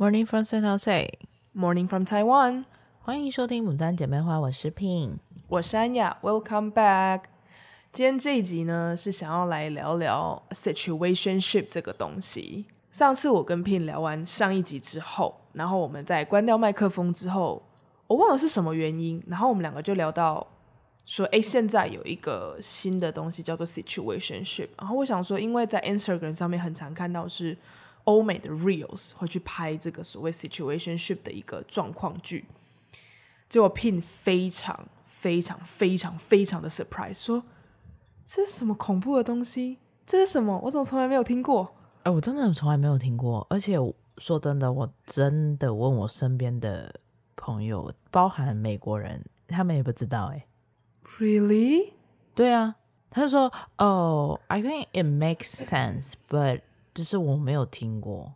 Morning from San Jose, Morning from Taiwan。欢迎收听《牡丹姐妹花》，我是 Pin，我是安雅。Welcome back。今天这一集呢，是想要来聊聊 situationship 这个东西。上次我跟 Pin 聊完上一集之后，然后我们在关掉麦克风之后，我忘了是什么原因，然后我们两个就聊到说，哎，现在有一个新的东西叫做 situationship。然后我想说，因为在 Instagram 上面很常看到是。欧美的 reels 会去拍这个所谓 situationship 的一个状况剧，结果 Pin 非常非常非常非常的 surprise，说这是什么恐怖的东西？这是什么？我怎么从来没有听过？哎、欸，我真的从来没有听过。而且说真的，我真的问我身边的朋友，包含美国人，他们也不知道、欸。哎，Really？对啊，他就说：“哦、oh,，I think it makes sense, but。”就是我没有听过，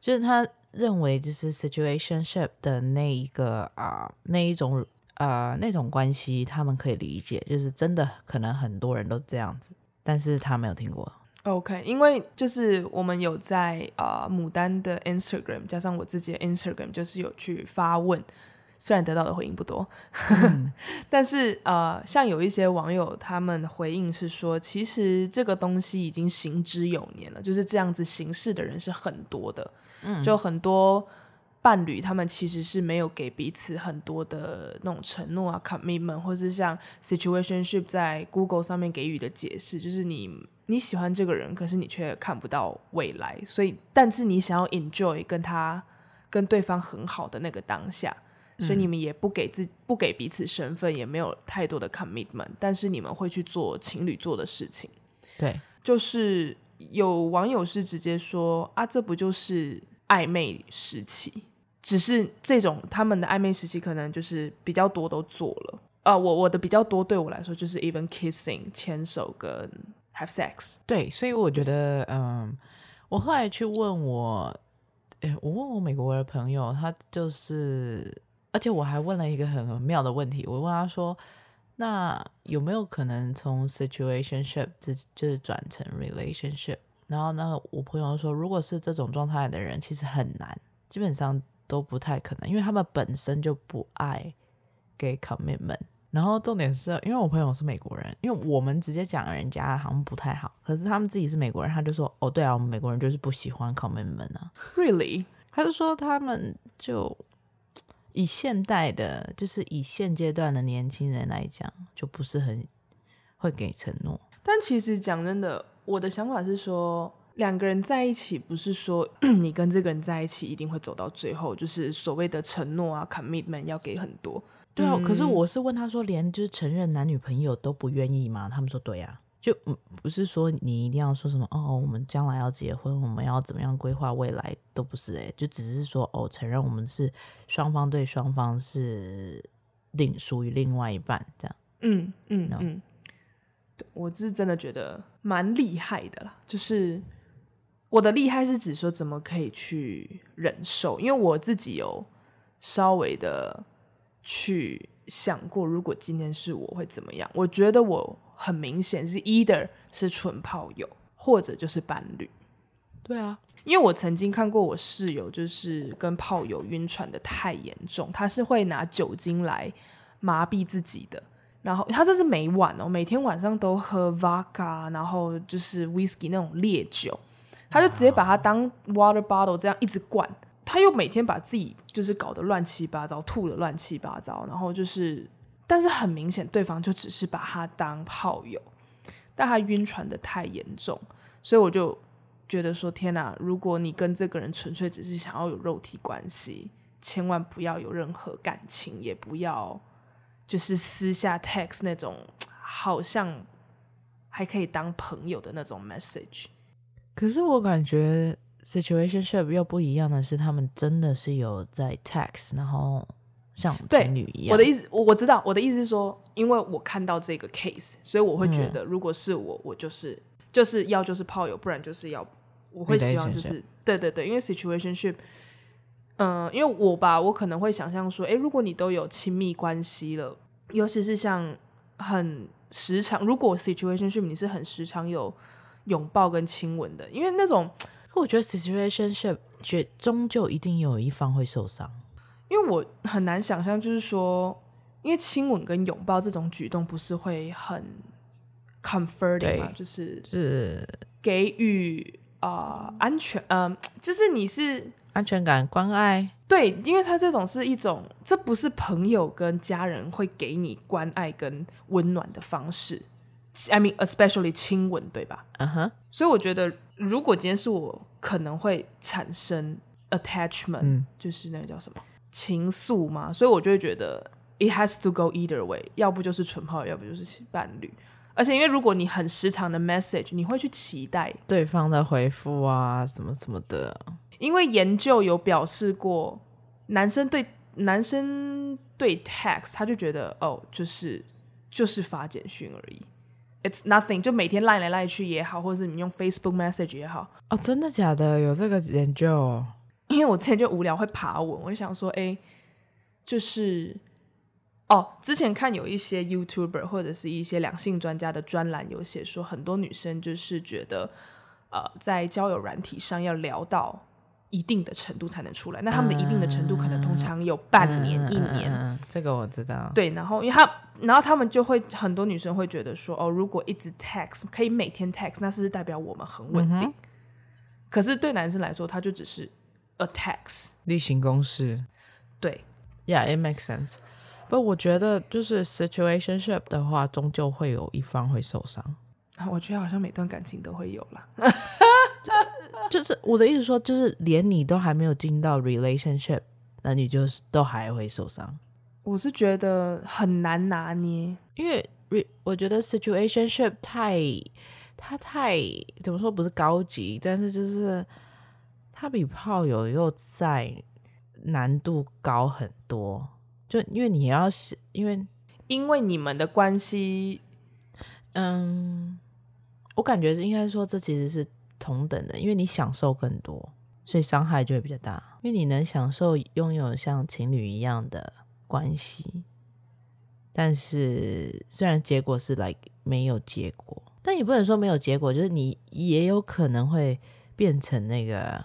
就是他认为就是 situationship 的那一个啊、那一种啊、呃、那种关系，他们可以理解，就是真的可能很多人都这样子，但是他没有听过。OK，因为就是我们有在啊、呃、牡丹的 Instagram 加上我自己的 Instagram，就是有去发问。虽然得到的回应不多，嗯、但是呃，像有一些网友他们回应是说，其实这个东西已经行之有年了，就是这样子行事的人是很多的，嗯，就很多伴侣他们其实是没有给彼此很多的那种承诺啊，commitment，或是像 situationship 在 Google 上面给予的解释，就是你你喜欢这个人，可是你却看不到未来，所以但是你想要 enjoy 跟他跟对方很好的那个当下。所以你们也不给自不给彼此身份，也没有太多的 commitment，但是你们会去做情侣做的事情。对，就是有网友是直接说啊，这不就是暧昧时期？只是这种他们的暧昧时期可能就是比较多都做了啊。我我的比较多对我来说就是 even kissing 牵手跟 have sex。对，所以我觉得嗯，我后来去问我，诶，我问我美国的朋友，他就是。而且我还问了一个很妙的问题，我问他说：“那有没有可能从 situationship 就就是转成 relationship？” 然后那个我朋友说：“如果是这种状态的人，其实很难，基本上都不太可能，因为他们本身就不爱给 commitment。然后重点是因为我朋友是美国人，因为我们直接讲人家好像不太好，可是他们自己是美国人，他就说：‘哦，对啊，我们美国人就是不喜欢 commitment 啊。’Really？他就说他们就。”以现代的，就是以现阶段的年轻人来讲，就不是很会给承诺。但其实讲真的，我的想法是说，两个人在一起，不是说 你跟这个人在一起一定会走到最后，就是所谓的承诺啊，commitment 要给很多。对啊，嗯，可是我是问他说，连就是承认男女朋友都不愿意吗？他们说对呀。就不是说你一定要说什么哦，我们将来要结婚，我们要怎么样规划未来都不是诶，就只是说哦，承认我们是双方对双方是另属于另外一半这样。嗯嗯嗯，对，我是真的觉得蛮厉害的啦。就是我的厉害是指说怎么可以去忍受，因为我自己有稍微的去想过，如果今天是我会怎么样？我觉得我。很明显是 either 是纯炮友，或者就是伴侣。对啊，因为我曾经看过我室友就是跟炮友晕船的太严重，他是会拿酒精来麻痹自己的，然后他这是每晚哦，每天晚上都喝 vodka，然后就是 whisky 那种烈酒，他就直接把它当 water bottle 这样一直灌，他又每天把自己就是搞得乱七八糟，吐得乱七八糟，然后就是。但是很明显，对方就只是把他当炮友，但他晕船的太严重，所以我就觉得说：天哪！如果你跟这个人纯粹只是想要有肉体关系，千万不要有任何感情，也不要就是私下 text 那种好像还可以当朋友的那种 message。可是我感觉 situationship 又不一样的是，他们真的是有在 text，然后。像情侣一样，我的意思，我我知道，我的意思是说，因为我看到这个 case，所以我会觉得，如果是我，嗯、我就是就是要就是炮友，不然就是要，我会希望就是对对对，因为 situationship，嗯、呃，因为我吧，我可能会想象说，哎，如果你都有亲密关系了，尤其是像很时常，如果 situationship 你是很时常有拥抱跟亲吻的，因为那种可我觉得 situationship 绝终究一定有一方会受伤，因为我很难想象，就是说，因为亲吻跟拥抱这种举动不是会很 comforting 嘛，就是是给予啊、呃、安全，嗯、呃，就是你是安全感、关爱。对，因为他这种是一种，这不是朋友跟家人会给你关爱跟温暖的方式。I mean, especially 亲吻，对吧？嗯哼。所以我觉得，如果今天是我，可能会产生 attachment，、嗯、就是那个叫什么情愫嘛。所以我就会觉得，it has to go either way，要不就是纯炮友，要不就是伴侣。而且，因为如果你很时常的 message，你会去期待对方的回复啊，什么什么的。因为研究有表示过，男生对男生对 text，他就觉得哦，就是就是发简讯而已，it's nothing，就每天赖来赖去也好，或者是你用 Facebook message 也好。哦，真的假的？有这个研究？因为我之前就无聊会爬文，我就想说，哎，就是哦，之前看有一些 YouTuber 或者是一些两性专家的专栏有写说，很多女生就是觉得，呃，在交友软体上要聊到。一定的程度才能出来，那他们的一定的程度可能通常有半年、嗯、一年、嗯嗯。这个我知道。对，然后因为他，然后他们就会很多女生会觉得说，哦，如果一直 text 可以每天 text，那是代表我们很稳定？嗯、可是对男生来说，他就只是 a text 例行公事。对，Yeah，it makes sense。不，我觉得就是 situationship 的话，终究会有一方会受伤。我觉得好像每段感情都会有啦。就是我的意思说，就是连你都还没有进到 relationship，那你就是都还会受伤。我是觉得很难拿捏，因为我觉得 situationship 太，它太怎么说不是高级，但是就是它比炮友又在难度高很多。就因为你要是因为因为你们的关系，嗯，我感觉是应该说这其实是。同等的，因为你享受更多，所以伤害就会比较大。因为你能享受拥有像情侣一样的关系，但是虽然结果是 like 没有结果，但也不能说没有结果，就是你也有可能会变成那个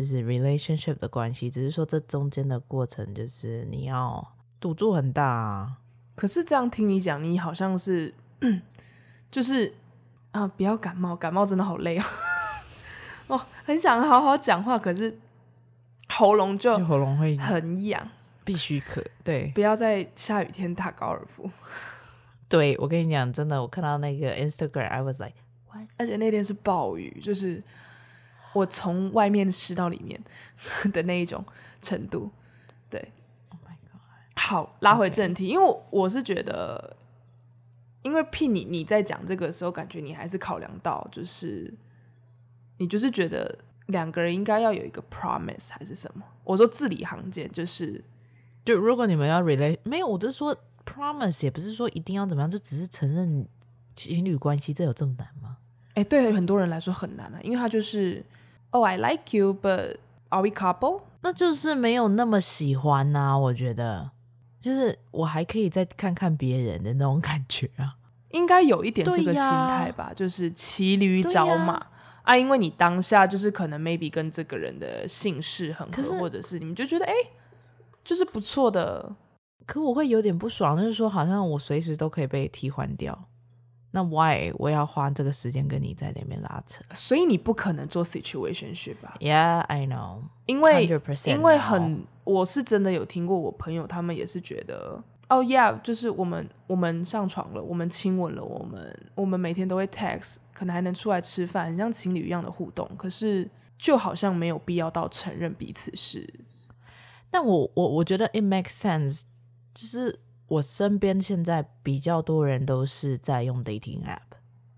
就是 relationship 的关系，只是说这中间的过程就是你要赌注很大啊。可是这样听你讲，你好像是 就是。啊！不要感冒，感冒真的好累哦。哦，很想好好讲话，可是喉咙就喉咙会很痒，必须咳。对，不要在下雨天打高尔夫。对，我跟你讲，真的，我看到那个 Instagram，I was like？而且那天是暴雨，就是我从外面吃到里面 的那一种程度。对，Oh my God！好，拉回正题.因为我，是觉得。因为 P 你你在讲这个时候，感觉你还是考量到，就是你就是觉得两个人应该要有一个 promise 还是什么？我说字里行间就是，就如果你们要 relate，没有，我就说 promise 也不是说一定要怎么样，就只是承认情侣关系，这有这么难吗？哎，对很多人来说很难啊，因为他就是，Oh I like you，but are we couple？那就是没有那么喜欢呐、啊，我觉得。就是我还可以再看看别人的那种感觉啊，应该有一点这个心态吧，就是骑驴找马啊，因为你当下就是可能 maybe 跟这个人的姓氏很合，或者是你们就觉得哎，就是不错的，可我会有点不爽，就是说好像我随时都可以被替换掉。那 why 我要花这个时间跟你在那边拉扯？所以你不可能做 situationship 吧？Yeah, I know。因为因为很，我是真的有听过我朋友他们也是觉得，哦、oh、，Yeah，就是我们我们上床了，我们亲吻了，我们我们每天都会 text，可能还能出来吃饭，很像情侣一样的互动。可是就好像没有必要到承认彼此是。但我我我觉得 it makes sense，就是。我身边现在比较多人都是在用 dating app，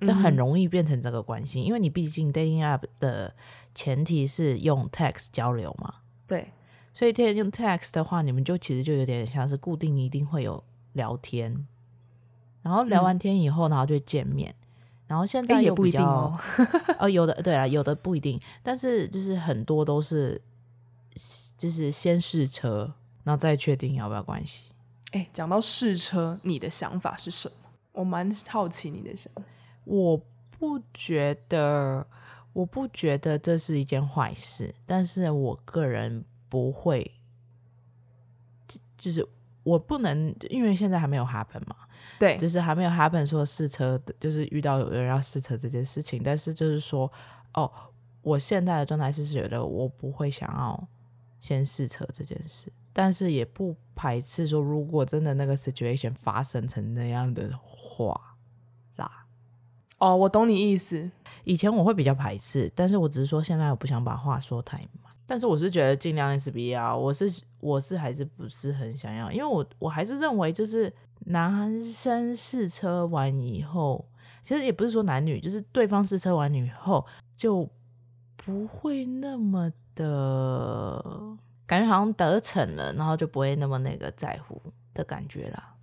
这很容易变成这个关系，嗯、因为你毕竟 dating app 的前提是用 text 交流嘛。对，所以天天用 text 的话，你们就其实就有点像是固定，一定会有聊天，然后聊完天以后，然后就见面，嗯、然后现在也不一定哦，哦，有的对啊，有的不一定，但是就是很多都是就是先试车，然后再确定要不要关系。哎，讲到试车，你的想法是什么？我蛮好奇你的想法。我不觉得，我不觉得这是一件坏事，但是我个人不会，就是我不能，因为现在还没有 happen 嘛，对，就是还没有 happen 说试车，就是遇到有人要试车这件事情，但是就是说，哦，我现在的状态是觉得我不会想要先试车这件事，但是也不排斥说，如果真的那个 situation 发生成那样的话啦，哦，我懂你意思。以前我会比较排斥，但是我只是说现在我不想把话说太满。但是我是觉得尽量 S B 啊，我是我是还是不是很想要，因为我我还是认为就是男生试车完以后，其实也不是说男女，就是对方试车完以后就不会那么的感觉好像得逞了，然后就不会那么那个在乎的感觉啦。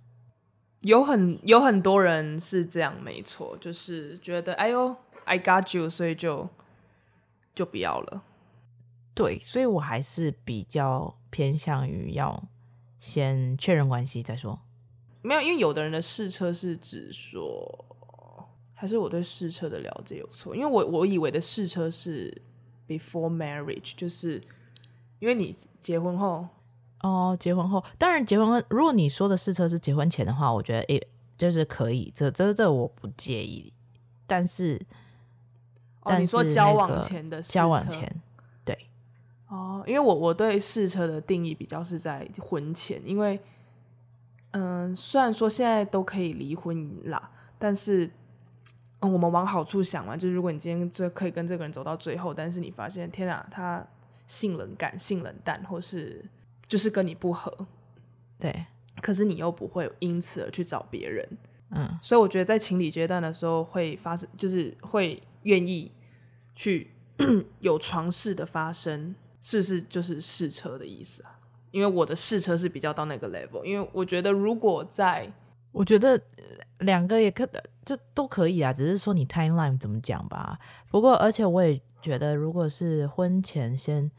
有很有很多人是这样，没错，就是觉得哎呦。I got you，所以就就不要了。对，所以我还是比较偏向于要先确认关系再说。没有，因为有的人的试车是指说，还是我对试车的了解有错？因为我我以为的试车是 before marriage，就是因为你结婚后哦，结婚后，当然结婚后，如果你说的试车是结婚前的话，我觉得诶，就是可以，这这这我不介意，但是。哦，你说交往前的交往前，对，哦，因为我我对试车的定义比较是在婚前，因为，嗯、呃，虽然说现在都可以离婚啦，但是，嗯，我们往好处想嘛，就是如果你今天这可以跟这个人走到最后，但是你发现天啊，他性冷感、性冷淡，或是就是跟你不合，对，可是你又不会因此而去找别人，嗯，所以我觉得在情侣阶段的时候会发生，就是会。愿意去 有床事的发生，是不是就是试车的意思啊？因为我的试车是比较到那个 level，因为我觉得如果在，我觉得两个也可，这都可以啊，只是说你 timeline 怎么讲吧。不过，而且我也觉得，如果是婚前先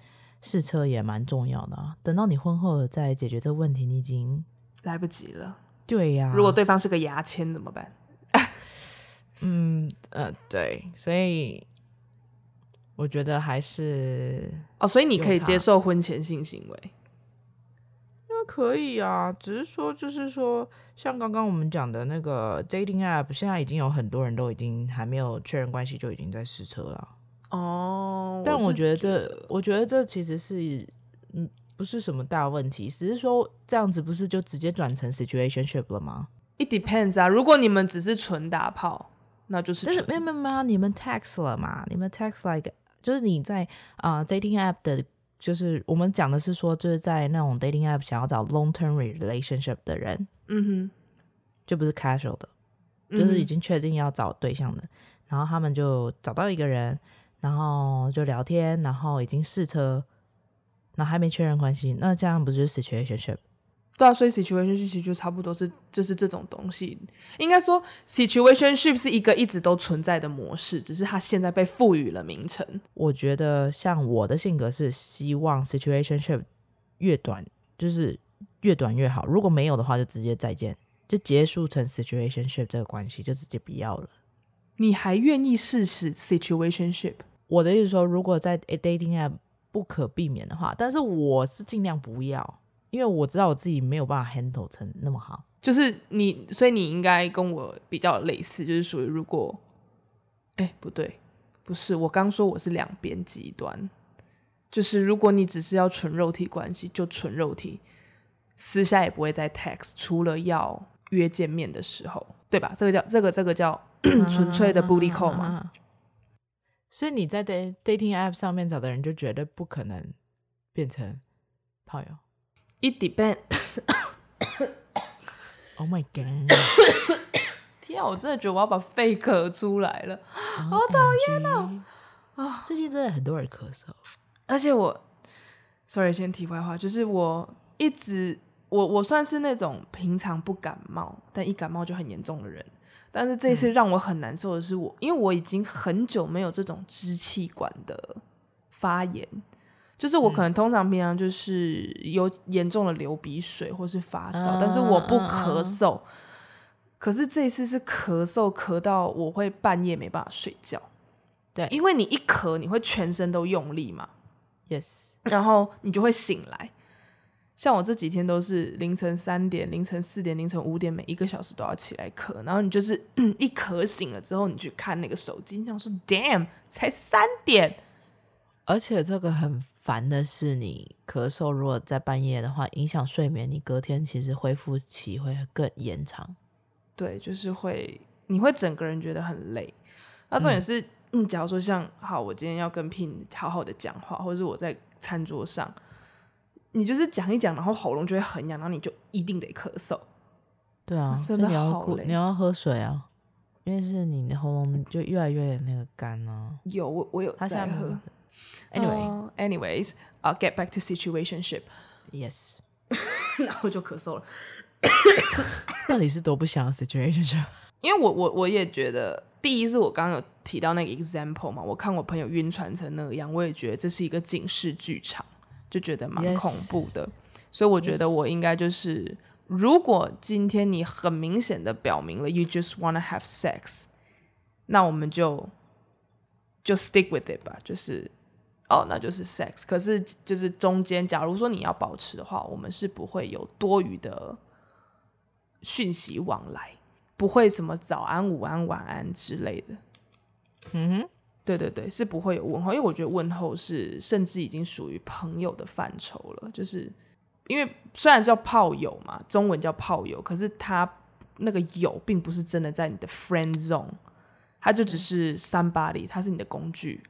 试车也蛮重要的啊。等到你婚后再解决这个问题，你已经来不及了。对呀，如果对方是个牙签怎么办？嗯呃对，所以我觉得还是哦，所以你可以接受婚前性行为，可以啊，只是说就是说，像刚刚我们讲的那个 dating app，现在已经有很多人都已经还没有确认关系就已经在试车了哦。但我觉得这，我觉得，这其实是嗯不是什么大问题，只是说这样子不是就直接转成 situationship 了吗？It depends 啊，如果你们只是纯打炮。那就是，但是没有没有没有，你们 text 了嘛？你们 text like 就是你在啊、呃、dating app 的，就是我们讲的是说，就是在那种 dating app 想要找 long term relationship 的人，嗯哼，就不是 casual 的，就是已经确定要找对象的，嗯、然后他们就找到一个人，然后就聊天，然后已经试车，然后还没确认关系，那这样不就是 situationship？对啊，所以 situationship 其实就差不多是就是这种东西。应该说，situationship 是一个一直都存在的模式，只是它现在被赋予了名称。我觉得像我的性格是希望 situationship 越短，就是越短越好。如果没有的话，就直接再见，就结束成 situationship 这个关系，就直接不要了。你还愿意试试 situationship？我的意思说，如果在 dating app 不可避免的话，但是我是尽量不要。因为我知道我自己没有办法 handle 成那么好，就是你，所以你应该跟我比较类似，就是属于如果，哎，不对，不是，我刚说我是两边极端，就是如果你只是要纯肉体关系，就纯肉体，私下也不会再 text，除了要约见面的时候，对吧？这个叫这个这个叫 纯粹的 booty call 嘛。啊，所以你在 dating app 上面找的人，就绝对不可能变成炮友。It depends. Oh my god！天啊，我真的觉得我要把肺咳出来了，好讨厌哦！啊，最近真的很多人咳嗽，而且我，sorry，先题外话，就是我一直，我我算是那种平常不感冒，但一感冒就很严重的人。但是这次让我很难受的是我，我、嗯、因为我已经很久没有这种支气管的发炎。就是我可能通常平常就是有严重的流鼻水或是发烧，嗯、但是我不咳嗽。嗯、可是这一次是咳嗽咳到我会半夜没办法睡觉，对，因为你一咳，你会全身都用力嘛。Yes，然后你就会醒来。像我这几天都是凌晨三点、凌晨四点、凌晨五点，每一个小时都要起来咳。然后你就是 一咳醒了之后，你去看那个手机，你想说：“Damn，才三点。”而且这个很烦的是，你咳嗽如果在半夜的话，影响睡眠，你隔天其实恢复期会更延长。对，就是会，你会整个人觉得很累。那重点是，嗯，假如说像好，我今天要跟 Pin 好好的讲话，或者是我在餐桌上。你就是讲一讲，然后喉咙就会很痒，然后你就一定得咳嗽。对啊，啊真的好累。你要喝水啊，因为是你的喉咙就越来越那个干啊。有我我有在喝。Anyway，anyways，I'll get back to situationship。Yes，然后就咳嗽了。到底是多不想要 situationship？因为我我我也觉得，第一是我刚刚有提到那个 example 嘛，我看我朋友晕船成那样，我也觉得这是一个警示剧场。就觉得蛮恐怖的，Yes. 所以我觉得我应该就是，如果今天你很明显的表明了 you just wanna have sex，那我们就就 stick with it 吧，就是哦，那就是 sex。可是就是中间，假如说你要保持的话，我们是不会有多余的讯息往来，不会什么早安、午安、晚安之类的。嗯哼。对对对，是不会有问候，因为我觉得问候是甚至已经属于朋友的范畴了。就是因为虽然叫炮友嘛，中文叫炮友，可是他那个友并不是真的在你的 friend zone，他就只是 somebody，他是你的工具，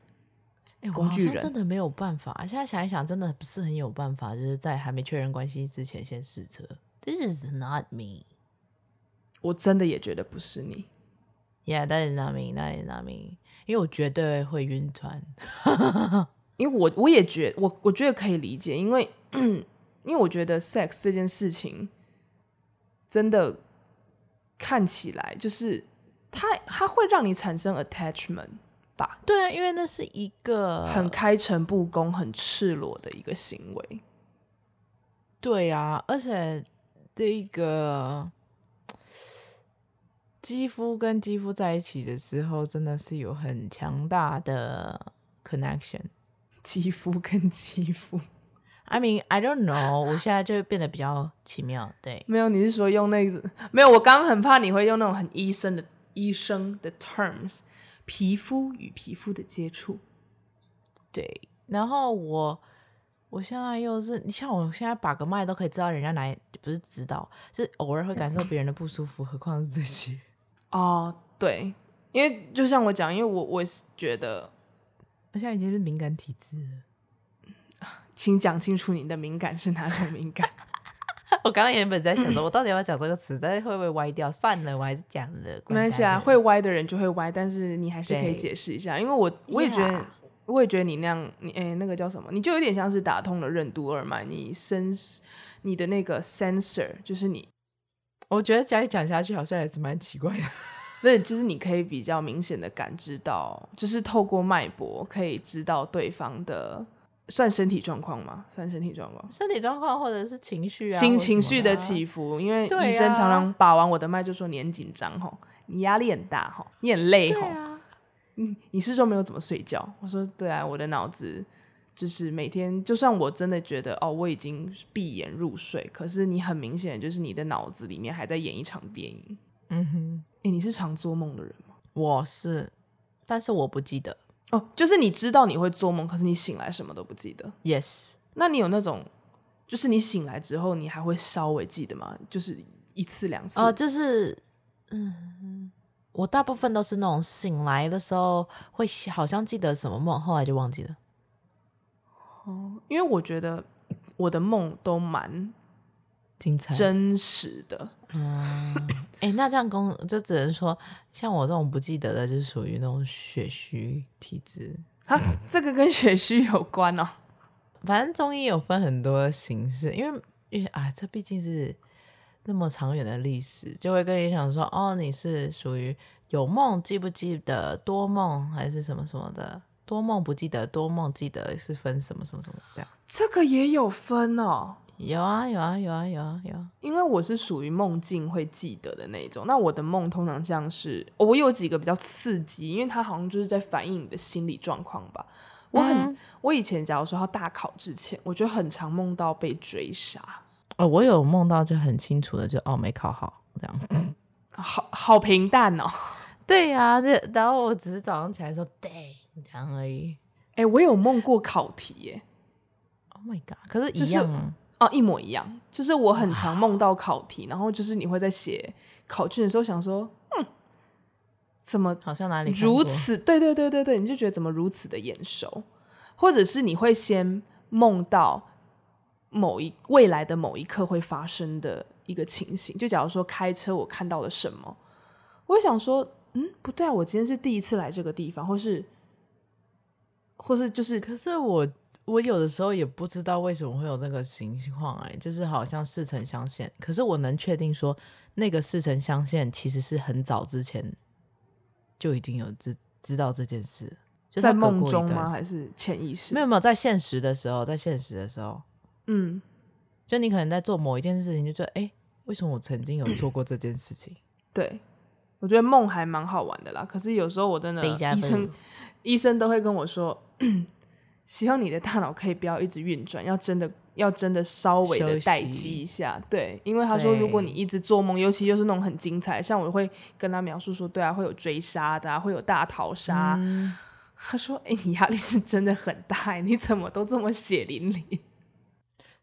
工具人。真的没有办法，现在想一想，真的不是很有办法，就是在还没确认关系之前先试车。This is not me，我真的也觉得不是你。Yeah，that is not me. That is not me. 因为我绝对会晕船，因为我我也觉我我觉得可以理解，因为 因为我觉得 sex 这件事情真的看起来就是它它会让你产生 attachment 吧？对啊，因为那是一个很开诚布公、很赤裸的一个行为。对啊，而且这一个。肌肤跟肌肤在一起的时候，真的是有很强大的 connection。肌肤跟肌肤，I mean I don't know，我现在就变得比较奇妙。对，没有，你是说用那个？没有，我刚刚很怕你会用那种很医生的医生的 terms，皮肤与皮肤的接触。对，然后我我现在又是，你像我现在把个脉都可以知道人家哪里，不是知道，是偶尔会感受别人的不舒服，何况是这些。哦，对，因为就像我讲，因为我我也是觉得，我现在已经是敏感体质了，请讲清楚你的敏感是哪种敏感。我刚刚原本在想说，我到底要不要讲这个词，但是会不会歪掉？算了，我还是讲了。没关系啊，会歪的人就会歪，但是你还是可以解释一下，因为我我也觉得，我也觉得你那样，你哎，那个叫什么？你就有点像是打通了任督二脉，你 sense 你的那个 sensor 就是你。我觉得这样讲下去好像也是蛮奇怪的，那就是你可以比较明显的感知到，就是透过脉搏可以知道对方的算身体状况吗？算身体状况，身体状况或者是情绪啊，新情绪的起伏。因为医生常常把完我的脉就说你很紧张吼，你压力很大吼，你很累吼，嗯，你是说没有怎么睡觉？我说对啊，我的脑子。就是每天，就算我真的觉得哦，我已经闭眼入睡，可是你很明显就是你的脑子里面还在演一场电影。嗯哼，哎、欸，你是常做梦的人吗？我是，但是我不记得哦。就是你知道你会做梦，可是你醒来什么都不记得。Yes，那你有那种，就是你醒来之后，你还会稍微记得吗？就是一次两次？哦，就是，嗯，我大部分都是那种醒来的时候会好像记得什么梦，后来就忘记了。哦，因为我觉得我的梦都蛮精彩、真实的。嗯，哎、欸，那这样公就只能说，像我这种不记得的，就是属于那种血虚体质。啊，这个跟血虚有关哦。反正中医有分很多形式，因为因为啊，这毕竟是那么长远的历史，就会跟你讲说，哦，你是属于有梦记不记得，多梦还是什么什么的。多梦不记得，多梦记得是分什么什么什么这样？这个也有分哦。有啊，有啊，有啊，有啊，有啊。因为我是属于梦境会记得的那种。那我的梦通常像是，我有几个比较刺激，因为它好像就是在反映你的心理状况吧。我很，嗯、我以前假如说要大考之前，我就很常梦到被追杀。哦，我有梦到就很清楚的，就哦没考好这样，好好平淡哦。对呀、然后我只是早上起来说对这样而已。哎，我有梦过考题耶。Oh my god！可是一样啊，哦，一模一样。就是我很常梦到考题，然后就是你会在写考卷的时候想说，嗯，怎么好像哪里如此？对对对对对，你就觉得怎么如此的眼熟，或者是你会先梦到某一未来的某一刻会发生的一个情形。就假如说开车，我看到了什么，我会想说，嗯，不对啊，我今天是第一次来这个地方，或是，或是就是，可是我。我有的时候也不知道为什么会有那个情况，哎，就是好像似曾相识。可是我能确定说，那个似曾相识其实是很早之前就已经有知知道这件事，就在梦中吗？还是潜意识？没有没有，在现实的时候，在现实的时候，嗯，就你可能在做某一件事情，就觉得哎，为什么我曾经有做过这件事情？对，我觉得梦还蛮好玩的啦。可是有时候我真的，医生医生都会跟我说。希望你的大脑可以不要一直运转，要真的要真的稍微的待机一下，对，因为他说如果你一直做梦，尤其又是那种很精彩，像我会跟他描述说，对啊，会有追杀的啊，会有大逃杀。嗯、他说，哎、欸，你压力是真的很大，你怎么都这么血淋淋？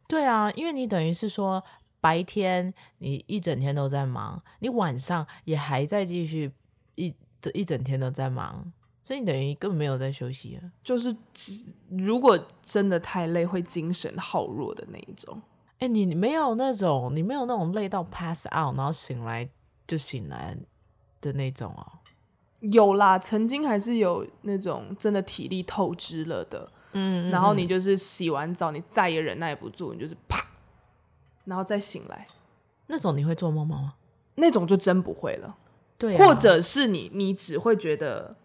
对啊，因为你等于是说白天你一整天都在忙，你晚上也还在继续一一整天都在忙。所以你等于根本没有在休息啊，就是如果真的太累，会精神耗弱的那一种。哎、欸，你你没有那种，你没有那种累到 pass out，然后醒来就醒来的那种哦？有啦，曾经还是有那种真的体力透支了的，嗯，然后你就是洗完澡，你再也忍耐不住，你就是啪，然后再醒来，那种你会做梦吗？那种就真不会了，对、啊，或者是你你只会觉得。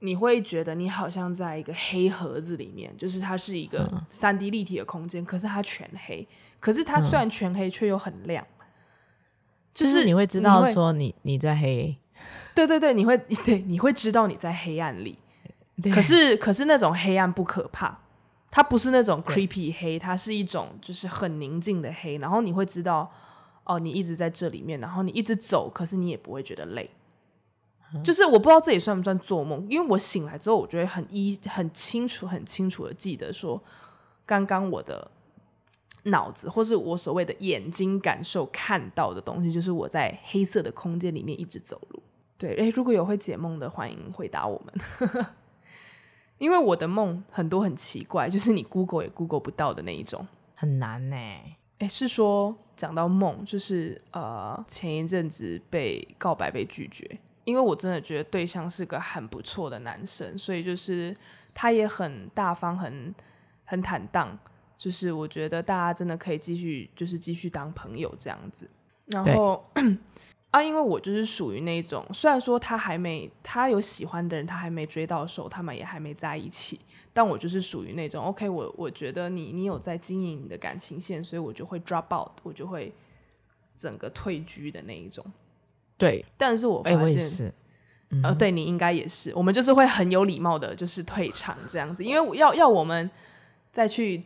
你会觉得你好像在一个黑盒子里面，就是它是一个三 D 立体的空间，嗯，可是它全黑。可是它虽然全黑，却又很亮。就是，就是你会知道说你你在黑。对对对，你会 对你会知道你在黑暗里。可是可是那种黑暗不可怕，它不是那种 creepy 黑，它是一种就是很宁静的黑。然后你会知道哦，你一直在这里面，然后你一直走，可是你也不会觉得累。就是我不知道这也算不算做梦，因为我醒来之后，我觉得很一很清楚、很清楚的记得说，刚刚我的脑子或是我所谓的眼睛感受看到的东西，就是我在黑色的空间里面一直走路。对，诶，如果有会解梦的，欢迎回答我们，因为我的梦很多很奇怪，就是你 Google 也 Google 不到的那一种，很难呢。诶，是说讲到梦，就是呃，前一阵子被告白被拒绝。因为我真的觉得对象是个很不错的男生，所以就是他也很大方，很很坦荡，就是我觉得大家真的可以继续，就是继续当朋友这样子。然后啊，因为我就是属于那种，虽然说他还没他有喜欢的人，他还没追到手，他们也还没在一起，但我就是属于那种，OK，我我觉得你你有在经营你的感情线，所以我就会 drop out，我就会整个退居的那一种。对，但是我发现，呃，对你应该也是，我们就是会很有礼貌的，就是退场这样子，因为要要我们再去，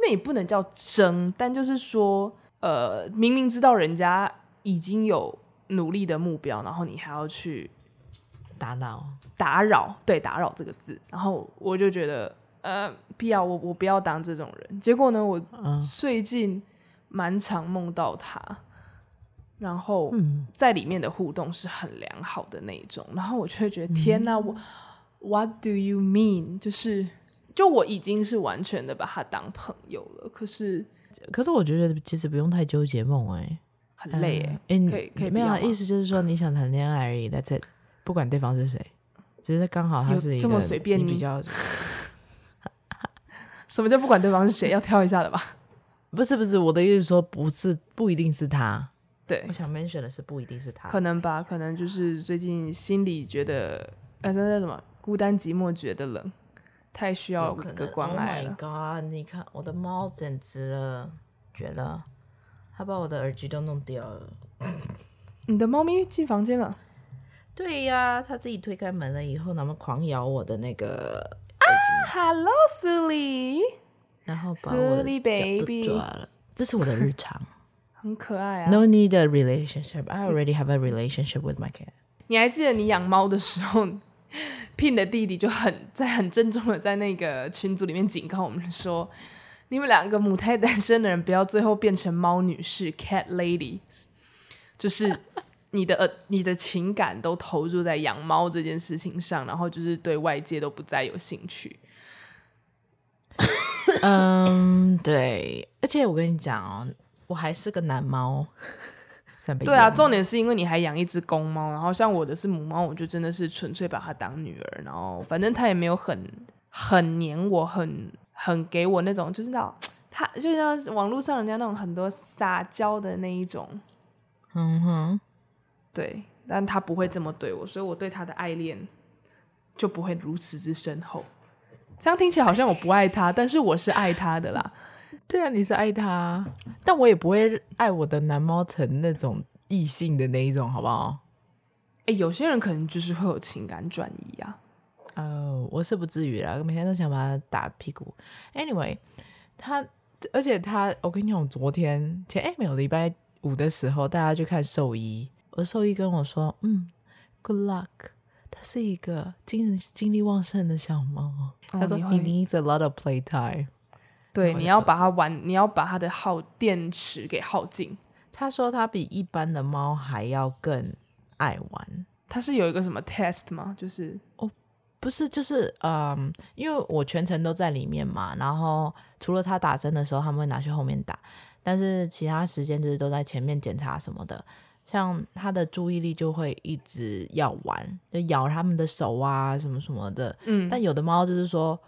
那也不能叫争，但就是说，呃，明明知道人家已经有努力的目标，然后你还要去打扰，打扰，对，打扰这个字，然后我就觉得，呃，不要我我不要当这种人。结果呢，我最近蛮常梦到他。然后在里面的互动是很良好的那一种，嗯、然后我就会觉得天哪，我 What do you mean？就是就我已经是完全的把他当朋友了，可是可是我觉得其实不用太纠结梦哎、欸，很累哎、欸，可以可以没有意思就是说你想谈恋爱而已，That's it，不管对方是谁，只是刚好他是一个这么随便你比较，什么叫不管对方是谁要挑一下的吧？不是不是，我的意思说不是不一定是他。对，我想 mention 的是不一定是他，可能吧，可能就是最近心里觉得，哎，这叫什么？孤单寂寞觉得冷，太需要一个关爱了。Oh my god！你看我的猫简直了，绝了，他把我的耳机都弄掉了。你的猫咪进房间了？对呀，他自己推开门了以后，然后狂咬我的那个耳机。Hello, Sully。然后把我的脚都抓了。这是我的日常，很可爱啊。No need a relationship. I already have a relationship with my cat. 你还记得你养猫的时候，Pin 的弟弟就很在很郑重的在那个群组里面警告我们说，你们两个母胎单身的人不要最后变成猫女士 Cat Ladies，就是。你的呃，你的情感都投入在养猫这件事情上，然后就是对外界都不再有兴趣。嗯，对，而且我跟你讲哦，我还是个男猫。对啊，重点是因为你还养一只公猫，然后像我的是母猫，我就真的是纯粹把它当女儿，然后反正它也没有很很黏我，很很给我那种就是那种，他就像网络上人家那种很多撒娇的那一种，嗯哼。对，但他不会这么对我，所以我对他的爱恋就不会如此之深厚。这样听起来好像我不爱他，但是我是爱他的啦。对啊，你是爱他，但我也不会爱我的男猫成那种异性的那一种，好不好？哎，有些人可能就是会有情感转移啊。哦，uh, 我是不至于啦，每天都想把他打屁股。Anyway，他而且他，我跟你讲，我昨天前哎没有礼拜五的时候，大家去看兽医。我的兽医跟我说：“嗯，Good luck，他是一个精神精力旺盛的小猫。哦”他说：“He needs a lot of playtime。”对，你要把它玩，你要把它的耗电池给耗尽。他说他比一般的猫还要更爱玩。他是有一个什么 test 吗？就是哦，不是，就是嗯，因为我全程都在里面嘛，然后除了他打针的时候，他们会拿去后面打，但是其他时间就是都在前面检查什么的。像他的注意力就会一直要玩，就咬他们的手啊，什么什么的。嗯，但有的猫就是说，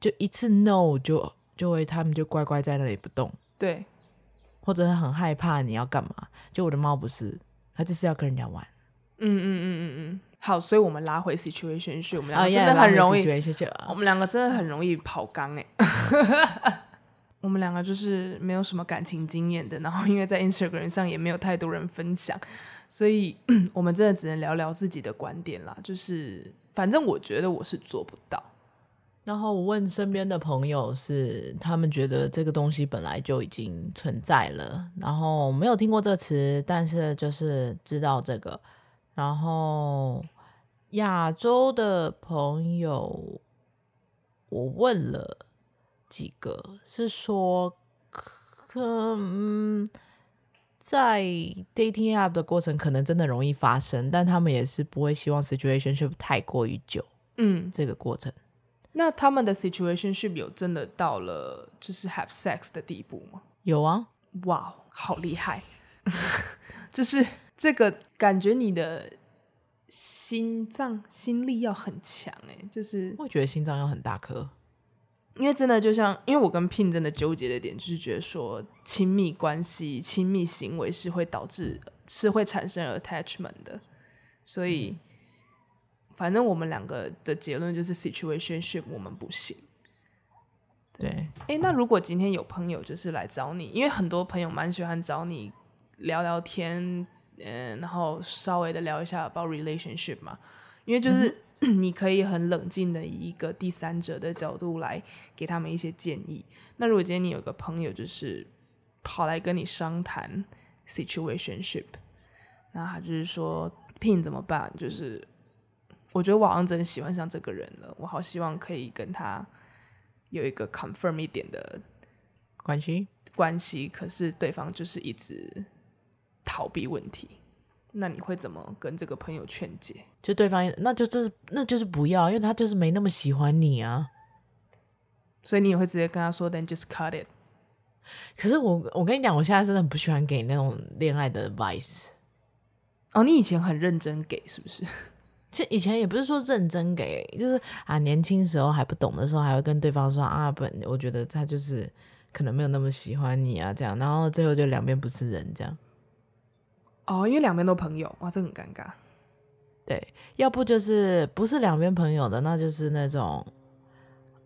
就一次 no 就就会，他们就乖乖在那里不动。对，或者很害怕你要干嘛？就我的猫不是，它就是要跟人家玩。嗯嗯嗯嗯嗯。好，所以我们拉回 situationship，我们两个真的很容易，我们两个真的很容易跑纲哎、欸。我们两个就是没有什么感情经验的，然后因为在 Instagram 上也没有太多人分享，所以 我们真的只能聊聊自己的观点啦。就是反正我觉得我是做不到。然后我问身边的朋友是，他们觉得这个东西本来就已经存在了，然后没有听过这个词，但是就是知道这个。然后亚洲的朋友，我问了。几个是说，可嗯，在 dating app 的过程可能真的容易发生，但他们也是不会希望 situationship 太过于久。嗯，这个过程，那他们的 situationship 有真的到了就是 have sex 的地步吗？有啊，哇，好厉害！就是这个感觉，你的心脏心力要很强哎，就是我觉得心脏要很大颗。因为真的就像，因为我跟 Pin 真的纠结的点就是觉得说，亲密关系、亲密行为是会导致是会产生 attachment 的，所以反正我们两个的结论就是 situationship 我们不行。对，哎，那如果今天有朋友就是来找你，因为很多朋友蛮喜欢找你聊聊天，嗯，然后稍微的聊一下 about relationship 嘛，因为就是。嗯你可以很冷静的以一个第三者的角度来给他们一些建议。那如果今天你有个朋友就是跑来跟你商谈 situationship，那他就是说 Pin 怎么办？就是我觉得我好像真的喜欢上这个人了，我好希望可以跟他有一个 confirm 一点的关系关系，可是对方就是一直逃避问题。那你会怎么跟这个朋友劝解？就对方，那就这是，那就是不要，因为他就是没那么喜欢你啊。所以你也会直接跟他说，then just cut it。可是我，我跟你讲，我现在真的很不喜欢给那种恋爱的 advice。哦，你以前很认真给，是不是？其实以前也不是说认真给，就是啊，年轻时候还不懂的时候，还会跟对方说啊，不，我觉得他就是可能没有那么喜欢你啊，这样，然后最后就两边不是人，这样。哦，因为两边都朋友，哇，这很尴尬。对，要不就是不是两边朋友的，那就是那种，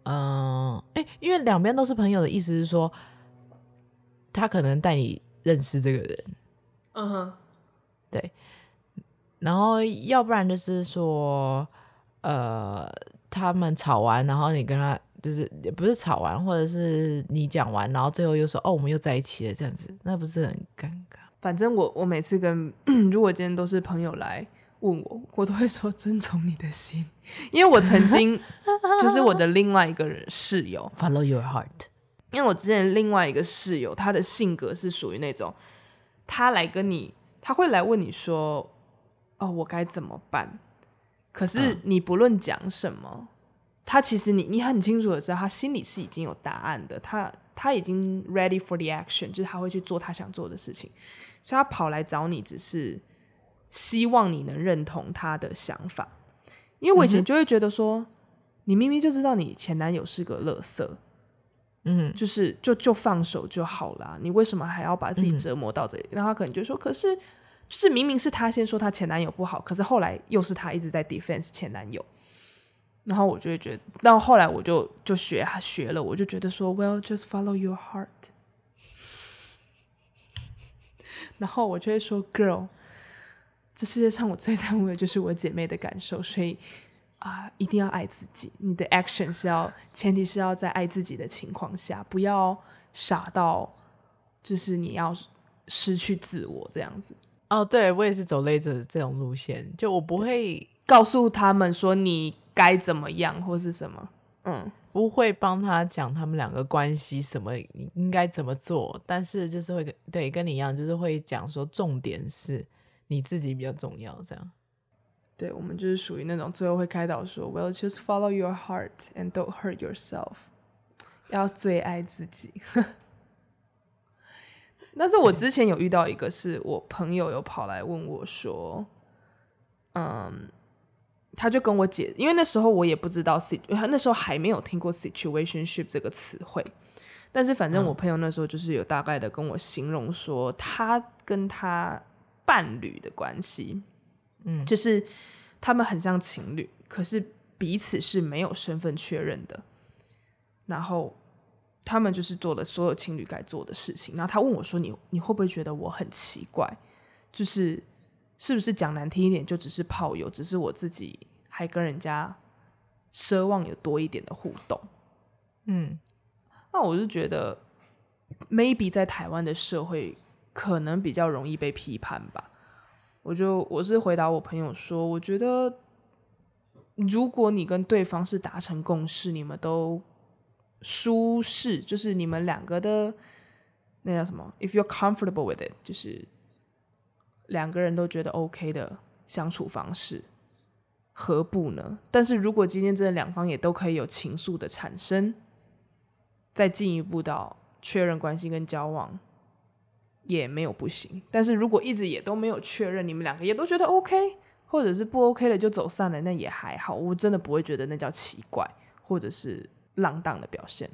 嗯，哎，因为两边都是朋友的意思是说，他可能带你认识这个人，嗯哼，对。然后要不然就是说，呃，他们吵完，然后你跟他就是也不是吵完，或者是你讲完，然后最后又说哦，我们又在一起了，这样子，那不是很尴尬？反正我我每次跟 如果今天都是朋友来问我，我都会说遵从你的心，因为我曾经 就是我的另外一个人室友，Follow your heart。因为我之前另外一个室友，他的性格是属于那种，他来跟你，他会来问你说。哦，我该怎么办？可是你不论讲什么，嗯、他其实你你很清楚的知道，他心里是已经有答案的。他他已经 ready for the action，就是他会去做他想做的事情。所以他跑来找你，只是希望你能认同他的想法。因为我以前就会觉得说，嗯、你明明就知道你前男友是个垃圾，嗯，就是就就放手就好了。你为什么还要把自己折磨到这里？然后他可能就说，可是。就是明明是他先说他前男友不好，可是后来又是他一直在 defense 前男友，然后我就会觉得，到后来我就就学学了，我就觉得说，Well, just follow your heart。然后我就会说，Girl，这世界上我最在乎的就是我姐妹的感受，所以啊，一定要爱自己。你的 action 是要前提是要在爱自己的情况下，不要傻到就是你要失去自我这样子。哦，对，我也是走类似这种路线，就我不会告诉他们说你该怎么样或是什么，嗯，不会帮他讲他们两个关系什么应该怎么做，但是就是会跟对跟你一样，就是会讲说重点是你自己比较重要，这样。对，我们就是属于那种最后会开导说，Well, just follow your heart and don't hurt yourself，要最爱自己。但是我之前有遇到一个，是我朋友有跑来问我说，嗯，他就跟我解，因为那时候我也不知道 sit，那时候还没有听过 situationship 这个词汇，但是反正我朋友那时候就是有大概的跟我形容说，他跟他伴侣的关系，嗯，就是他们很像情侣，可是彼此是没有身份确认的，然后。他们就是做了所有情侣该做的事情，然后他问我说：“你你会不会觉得我很奇怪？就是是不是讲难听一点，就只是炮友，只是我自己还跟人家奢望有多一点的互动？”嗯，那我就觉得，maybe 在台湾的社会可能比较容易被批判吧。我就我是回答我朋友说：“我觉得如果你跟对方是达成共识，你们都。”舒适就是你们两个的那叫什么？If you're comfortable with it，就是两个人都觉得 OK 的相处方式，何不呢？但是如果今天这两方也都可以有情愫的产生，再进一步到确认关系跟交往，也没有不行。但是如果一直也都没有确认，你们两个也都觉得 OK，或者是不 OK 了就走散了，那也还好。我真的不会觉得那叫奇怪，或者是。浪荡的表现，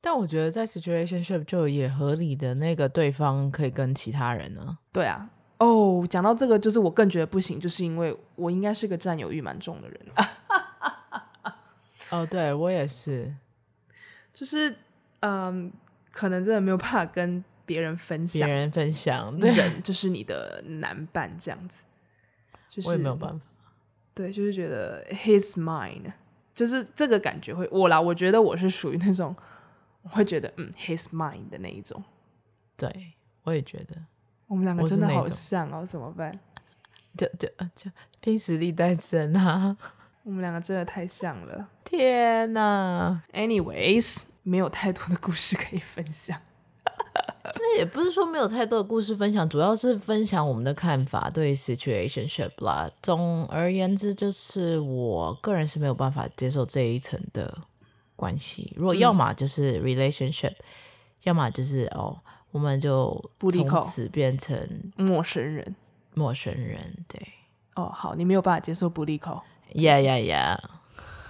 但我觉得在 situationship 就也合理的那个对方可以跟其他人呢。对啊，哦，讲到这个，就是我更觉得不行，就是因为我应该是个占有欲蛮重的人。哦，对我也是，就是嗯，可能真的没有办法跟别人分享，别人分享对人就是你的男伴这样子，就是我也没有办法，对，就是觉得 his mine。就是这个感觉会我啦，我觉得我是属于那种我会觉得嗯，his mind 的那一种。对，我也觉得我们两个真的好像哦，怎么办？就就就拼实力单身啊！我们两个真的太像了，天哪！Anyways，没有太多的故事可以分享。这也不是说没有太多的故事分享，主要是分享我们的看法对 situationship 啦。总而言之，就是我个人是没有办法接受这一层的关系。如果要么就是 relationship，、嗯、要么就是哦，我们就从此变成陌生人。陌生人，对。哦，好，你没有办法接受不利口。Yeah, yeah, yeah。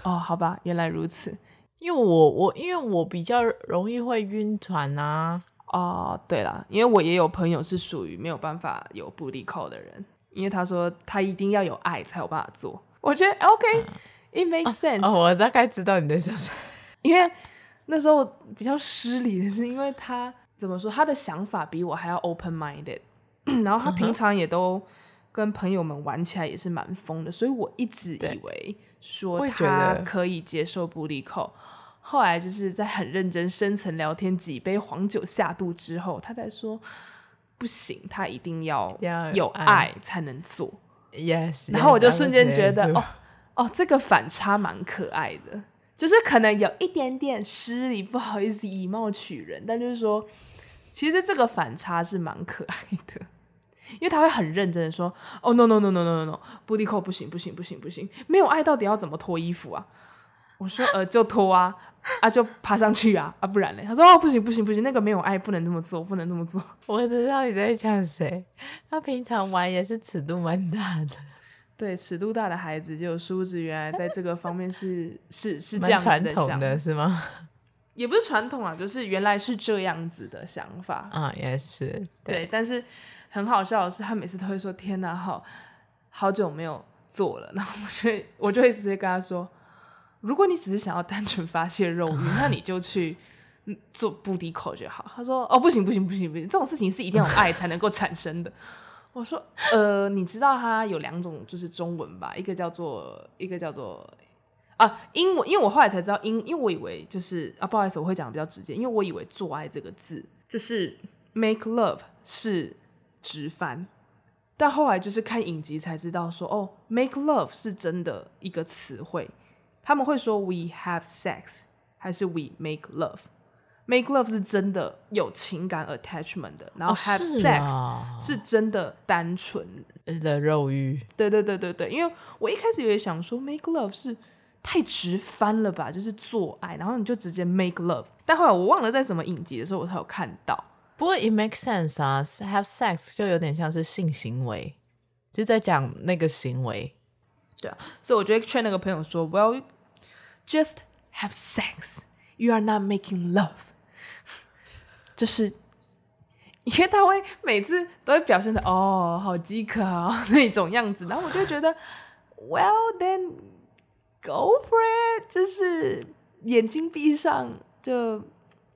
哦，好吧，原来如此。因为我我因为我比较容易会晕船啊。哦，uh, 对了，因为我也有朋友是属于没有办法有 booty call 的人，因为他说他一定要有爱才有办法做。我觉得 OK，it、uh, makes sense。哦，我大概知道你在想什么。因为那时候比较失礼的是，因为他怎么说？他的想法比我还要 open minded，然后他平常也都跟朋友们玩起来也是蛮疯的，所以我一直以为说他可以接受布利口。后来就是在很认真深层聊天，几杯黄酒下肚之后，他才说不行，他一定要有爱才能做。Yes，然后我就瞬间觉得，哦哦，这个反差蛮可爱的。就是可能有一点点失礼，不好意思以貌取人，但就是说，其实这个反差是蛮可爱的，因为他会很认真的说：“哦，no no no no no no no，布迪克不行不行不行不行，没有爱到底要怎么脱衣服啊？”我说：“呃，就脱啊，啊就爬上去啊，啊不然嘞？”他说：“哦，不行不行不行，那个没有爱不能这么做，不能这么做。”我知道你在讲谁，他平常玩也是尺度蛮大的。对，尺度大的孩子，就殊不知原来在这个方面是是是这样子的想的是吗？也不是传统啊，就是原来是这样子的想法啊，也是对，对。但是很好笑的是，他每次都会说：“天哪，好好久没有做了。”然后我就我就会直接跟他说：“如果你只是想要单纯发泄肉欲，那你就去做布迪口就好。”他说：“哦，不行不行不行不行，这种事情是一定要有爱才能够产生的。”我说，呃，你知道它有两种，就是中文吧，一个叫做一个叫做啊英文，因为我后来才知道英，因为我以为就是啊，不好意思，我会讲的比较直接，因为我以为做爱这个字就是 make love 是直翻，但后来就是看影集才知道说，哦，make love 是真的一个词汇，他们会说 we have sex 还是 we make love。Make love 是真的有情感 attachment 的，然后 have sex 是真的单纯的肉欲。对对对对对，因为我一开始也想说 make love 是太直翻了吧，就是做爱，然后你就直接 make love。但后来我忘了在什么影集的时候我才有看到。不过 it makes sense 啊，have sex 就有点像是性行为，就在讲那个行为。对啊，所以我觉得劝那个朋友说，Well just have sex, you are not making love。就是，因为他会每次都会表现的哦，好饥渴啊 那种样子，然后我就觉得，Well then go for it，就是眼睛闭上，就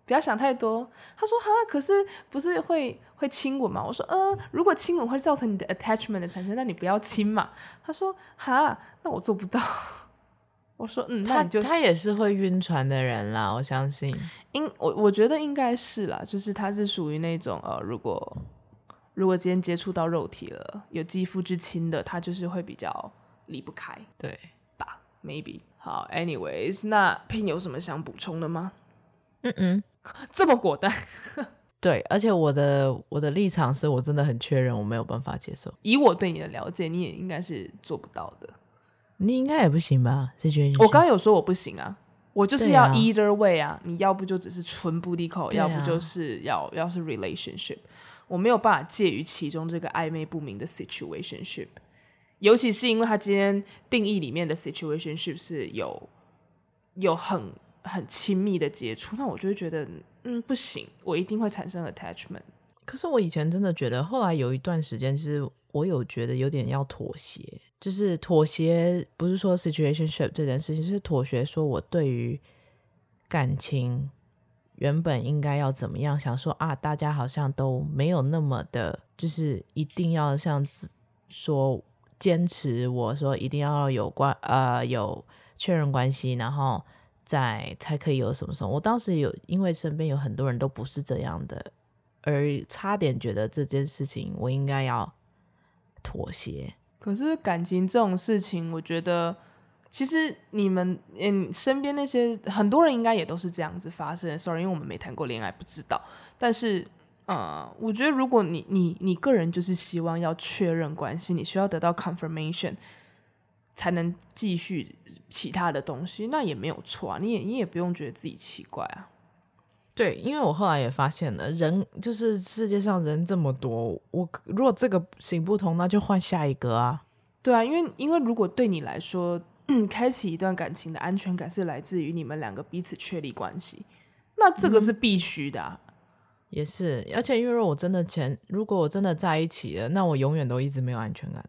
不要想太多。他说哈，可是不是会会亲吻吗？我说呃，如果亲吻会造成你的 attachment 的产生，那你不要亲嘛。他说哈，那我做不到。我说嗯，那你就他他也是会晕船的人啦，我相信。应我我觉得应该是啦，就是他是属于那种呃，如果如果今天接触到肉体了，有肌肤之亲的，他就是会比较离不开，对吧？Maybe。好，anyways，那 Pin 有什么想补充的吗？嗯嗯，这么果断。对，而且我的我的立场是我真的很确认我没有办法接受。以我对你的了解，你也应该是做不到的。你应该也不行吧？这觉得我刚刚有说我不行啊，我就是要 either way 啊。啊你要不就只是纯 booty call，、啊、要不就是要要是 relationship，我没有办法介于其中这个暧昧不明的 situationship。尤其是因为他今天定义里面的 situationship 是有有很很亲密的接触，那我就会觉得嗯不行，我一定会产生 attachment。可是我以前真的觉得，后来有一段时间，其实我有觉得有点要妥协。就是妥协，不是说 situationship 这件事情，是妥协。说我对于感情原本应该要怎么样，想说啊，大家好像都没有那么的，就是一定要像说坚持，我说一定要有关呃有确认关系，然后再才可以有什么什么。我当时有因为身边有很多人都不是这样的，而差点觉得这件事情我应该要妥协。可是感情这种事情，我觉得其实你们嗯身边那些很多人应该也都是这样子发生的。Sorry，因为我们没谈过恋爱，不知道。但是，呃，我觉得如果你你你个人就是希望要确认关系，你需要得到 confirmation 才能继续其他的东西，那也没有错啊。你也你也不用觉得自己奇怪啊。对，因为我后来也发现了，人就是世界上人这么多，我如果这个行不通，那就换下一个啊。对啊，因为因为如果对你来说，嗯，开启一段感情的安全感是来自于你们两个彼此确立关系，那这个是必须的啊。嗯，也是，而且因为如果我真的前，如果我真的在一起了，那我永远都一直没有安全感。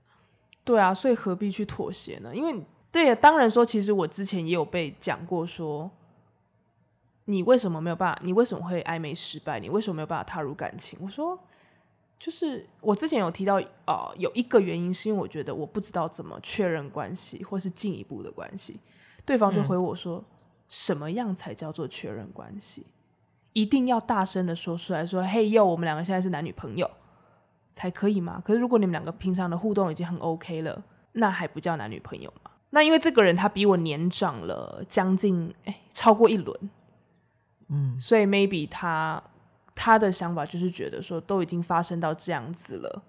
对啊，所以何必去妥协呢？因为对啊，当然说，其实我之前也有被讲过说。你为什么没有办法？你为什么会暧昧失败？你为什么没有办法踏入感情？我说，就是我之前有提到，呃，有一个原因是因为我觉得我不知道怎么确认关系，或是进一步的关系。对方就回我说，嗯、什么样才叫做确认关系？一定要大声的说出来说，嘿哟，我们两个现在是男女朋友才可以吗？可是如果你们两个平常的互动已经很 OK 了，那还不叫男女朋友吗？那因为这个人他比我年长了将近哎超过一轮。嗯，所以 maybe 他他的想法就是觉得说，都已经发生到这样子了，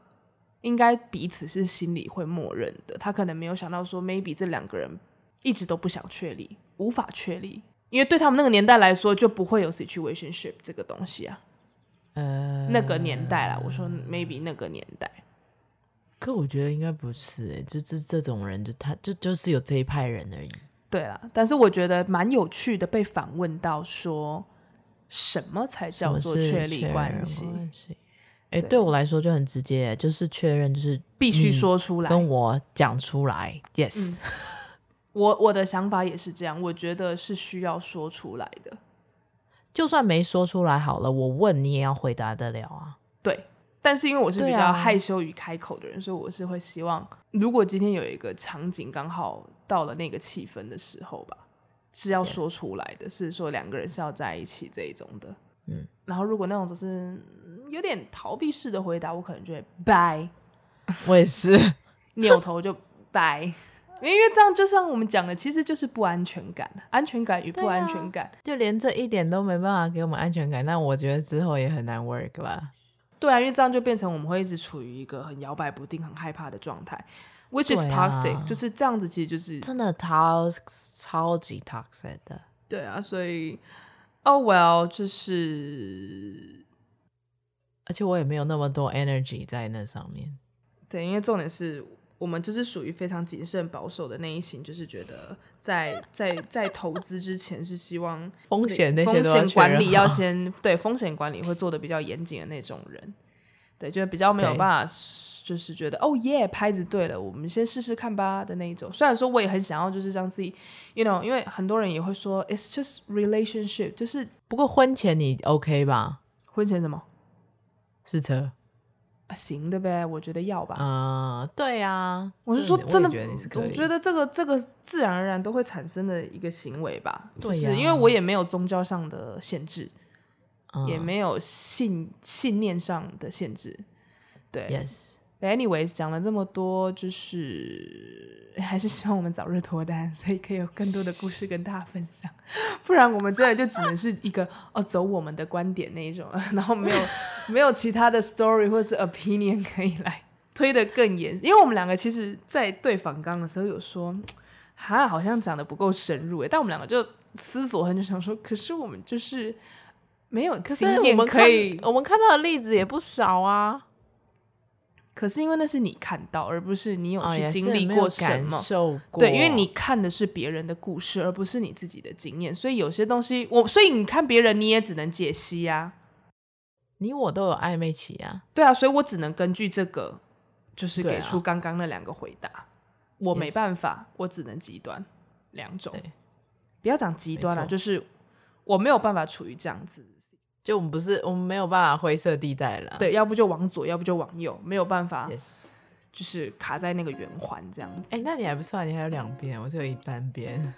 应该彼此是心里会默认的。他可能没有想到说，maybe 这两个人一直都不想确立，无法确立，因为对他们那个年代来说，就不会有 situationship 这个东西啊。呃，那个年代啦，我说 maybe 那个年代，可我觉得应该不是就这这种人就他就就是有这一派人而已。对了，但是我觉得蛮有趣的，被反问到说什么才叫做确立关系？哎，对我来说就很直接，就是确认，就是必须说出来，跟我讲出来。Yes，嗯、我我的想法也是这样，我觉得是需要说出来的，就算没说出来好了，我问你也要回答得了啊。对。但是因为我是比较害羞于开口的人，啊、所以我是会希望，如果今天有一个场景刚好到了那个气氛的时候吧，是要说出来的是说两个人是要在一起这一种的。嗯，然后如果那种就是有点逃避式的回答，我可能就会拜。我也是扭头就拜，因为这样就像我们讲的，其实就是不安全感，安全感与不安全感，啊、就连这一点都没办法给我们安全感，那我觉得之后也很难 work 吧。对啊，因为这样就变成我们会一直处于一个很摇摆不定、很害怕的状态，which is toxic，、啊、就是这样子，其实就是真的超超级 toxic 的。对啊，所以，oh well，就是，而且我也没有那么多 energy 在那上面。对，因为重点是。我们就是属于非常谨慎保守的那一型，就是觉得在在在投资之前是希望风险那些风险管理要先对风险管理会做的比较严谨的那种人，对，就是比较没有办法，就是觉得哦耶，拍子对了，我们先试试看吧的那一种。虽然说我也很想要，就是让自己，you know，因为很多人也会说，it's just relationship，就是不过婚前你 OK 吧？婚前什么？试车。行的呗，我觉得要吧。啊、嗯，对呀、啊，我是说真的，我觉得这个这个自然而然都会产生的一个行为吧。对呀，因为我也没有宗教上的限制，嗯、也没有信信念上的限制。对，Yes。Anyways，讲了这么多，就是还是希望我们早日脱单，所以可以有更多的故事跟大家分享。不然我们真的就只能是一个哦，走我们的观点那一种，然后没有 没有其他的 story 或是 opinion 可以来推得更严。因为我们两个其实，在对访纲的时候有说，哈，好像讲的不够深入诶。但我们两个就思索很久，想说，可是我们就是没有可是我们可以，我们看到的例子也不少啊。可是因为那是你看到，而不是你有去经历过什么。哦、对，因为你看的是别人的故事，而不是你自己的经验，所以有些东西我，所以你看别人，你也只能解析呀、啊。你我都有暧昧期啊。对啊，所以我只能根据这个，就是给出刚刚那两个回答。啊、我没办法.我只能极端两种。不要讲极端了，错就是我没有办法处于这样子。就我们不是，我们没有办法灰色地带了。对，要不就往左，要不就往右，没有办法。Yes，就是卡在那个圆环这样子。哎、欸，那你还不错，你还有两边，我只有一半边。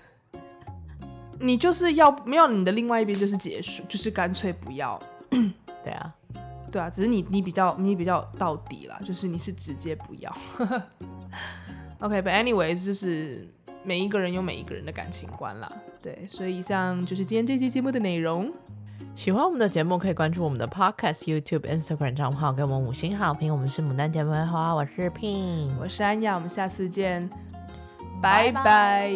你就是要没有你的另外一边就是结束，就是干脆不要。对啊，对啊，只是你你比较你比较到底啦，就是你是直接不要。OK，but、okay, anyways，就是每一个人有每一个人的感情观啦。对，所以以上就是今天这期节目的内容。喜欢我们的节目，可以关注我们的 Podcast、YouTube、Instagram 账号，给我们五星好评。我们是牡丹姐妹花，我是 Pin，我是安雅，我们下次见，拜拜。